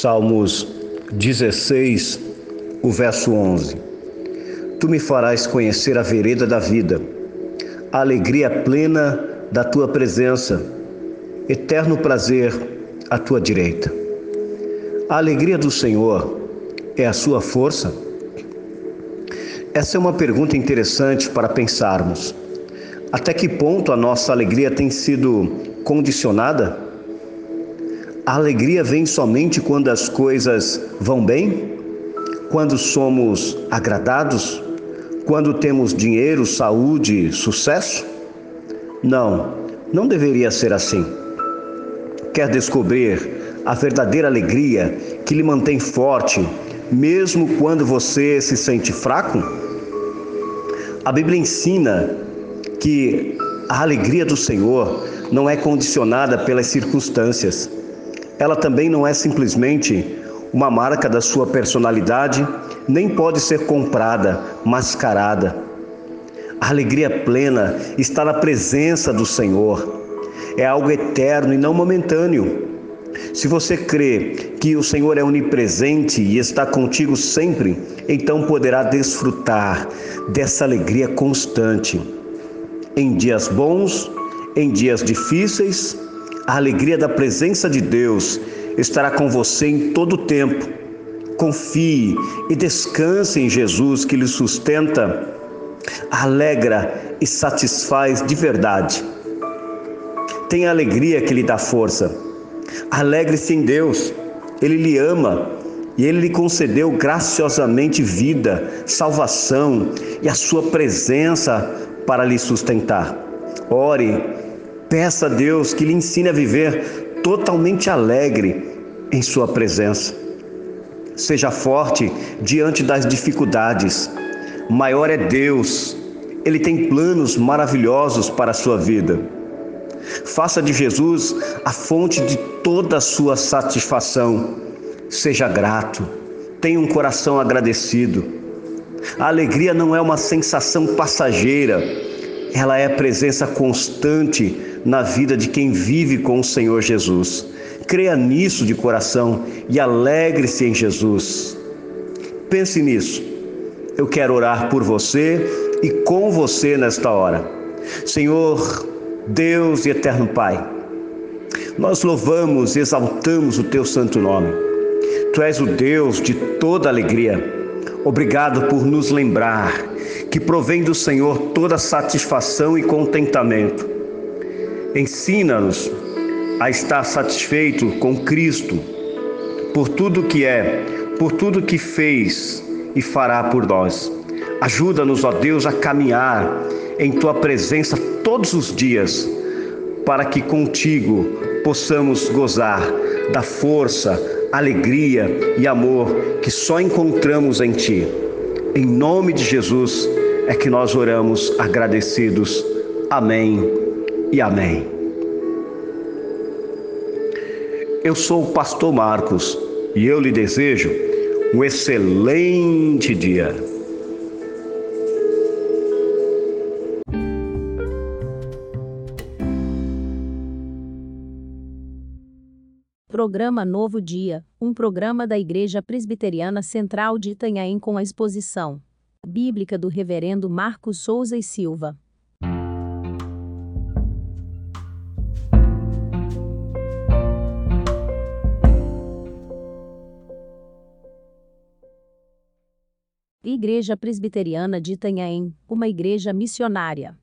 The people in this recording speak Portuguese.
Salmos 16, o verso 11. Tu me farás conhecer a vereda da vida, a alegria plena da tua presença, eterno prazer à tua direita. A alegria do Senhor é a sua força? Essa é uma pergunta interessante para pensarmos. Até que ponto a nossa alegria tem sido condicionada? A alegria vem somente quando as coisas vão bem? Quando somos agradados? Quando temos dinheiro, saúde, sucesso? Não, não deveria ser assim. Quer descobrir a verdadeira alegria que lhe mantém forte, mesmo quando você se sente fraco? A Bíblia ensina que a alegria do Senhor não é condicionada pelas circunstâncias ela também não é simplesmente uma marca da sua personalidade, nem pode ser comprada, mascarada. A alegria plena está na presença do Senhor. É algo eterno e não momentâneo. Se você crê que o Senhor é onipresente e está contigo sempre, então poderá desfrutar dessa alegria constante. Em dias bons, em dias difíceis, a alegria da presença de Deus estará com você em todo o tempo. Confie e descanse em Jesus que lhe sustenta, alegra e satisfaz de verdade. Tenha alegria que lhe dá força. Alegre-se em Deus, Ele lhe ama e Ele lhe concedeu graciosamente vida, salvação e a sua presença para lhe sustentar. Ore Peça a Deus que lhe ensine a viver totalmente alegre em Sua presença. Seja forte diante das dificuldades. Maior é Deus, Ele tem planos maravilhosos para a sua vida. Faça de Jesus a fonte de toda a sua satisfação. Seja grato, tenha um coração agradecido. A alegria não é uma sensação passageira, ela é presença constante na vida de quem vive com o Senhor Jesus. Creia nisso de coração e alegre-se em Jesus. Pense nisso. Eu quero orar por você e com você nesta hora. Senhor, Deus e eterno Pai, nós louvamos e exaltamos o teu santo nome. Tu és o Deus de toda alegria. Obrigado por nos lembrar que provém do Senhor toda satisfação e contentamento Ensina-nos a estar satisfeito com Cristo por tudo que é, por tudo que fez e fará por nós. Ajuda-nos, ó Deus, a caminhar em tua presença todos os dias, para que contigo possamos gozar da força, alegria e amor que só encontramos em ti. Em nome de Jesus é que nós oramos agradecidos. Amém e amém. Eu sou o pastor Marcos e eu lhe desejo um excelente dia. Programa Novo Dia, um programa da Igreja Presbiteriana Central de Itanhaém com a exposição bíblica do Reverendo Marcos Souza e Silva. Igreja Presbiteriana de Itanhaém, uma igreja missionária.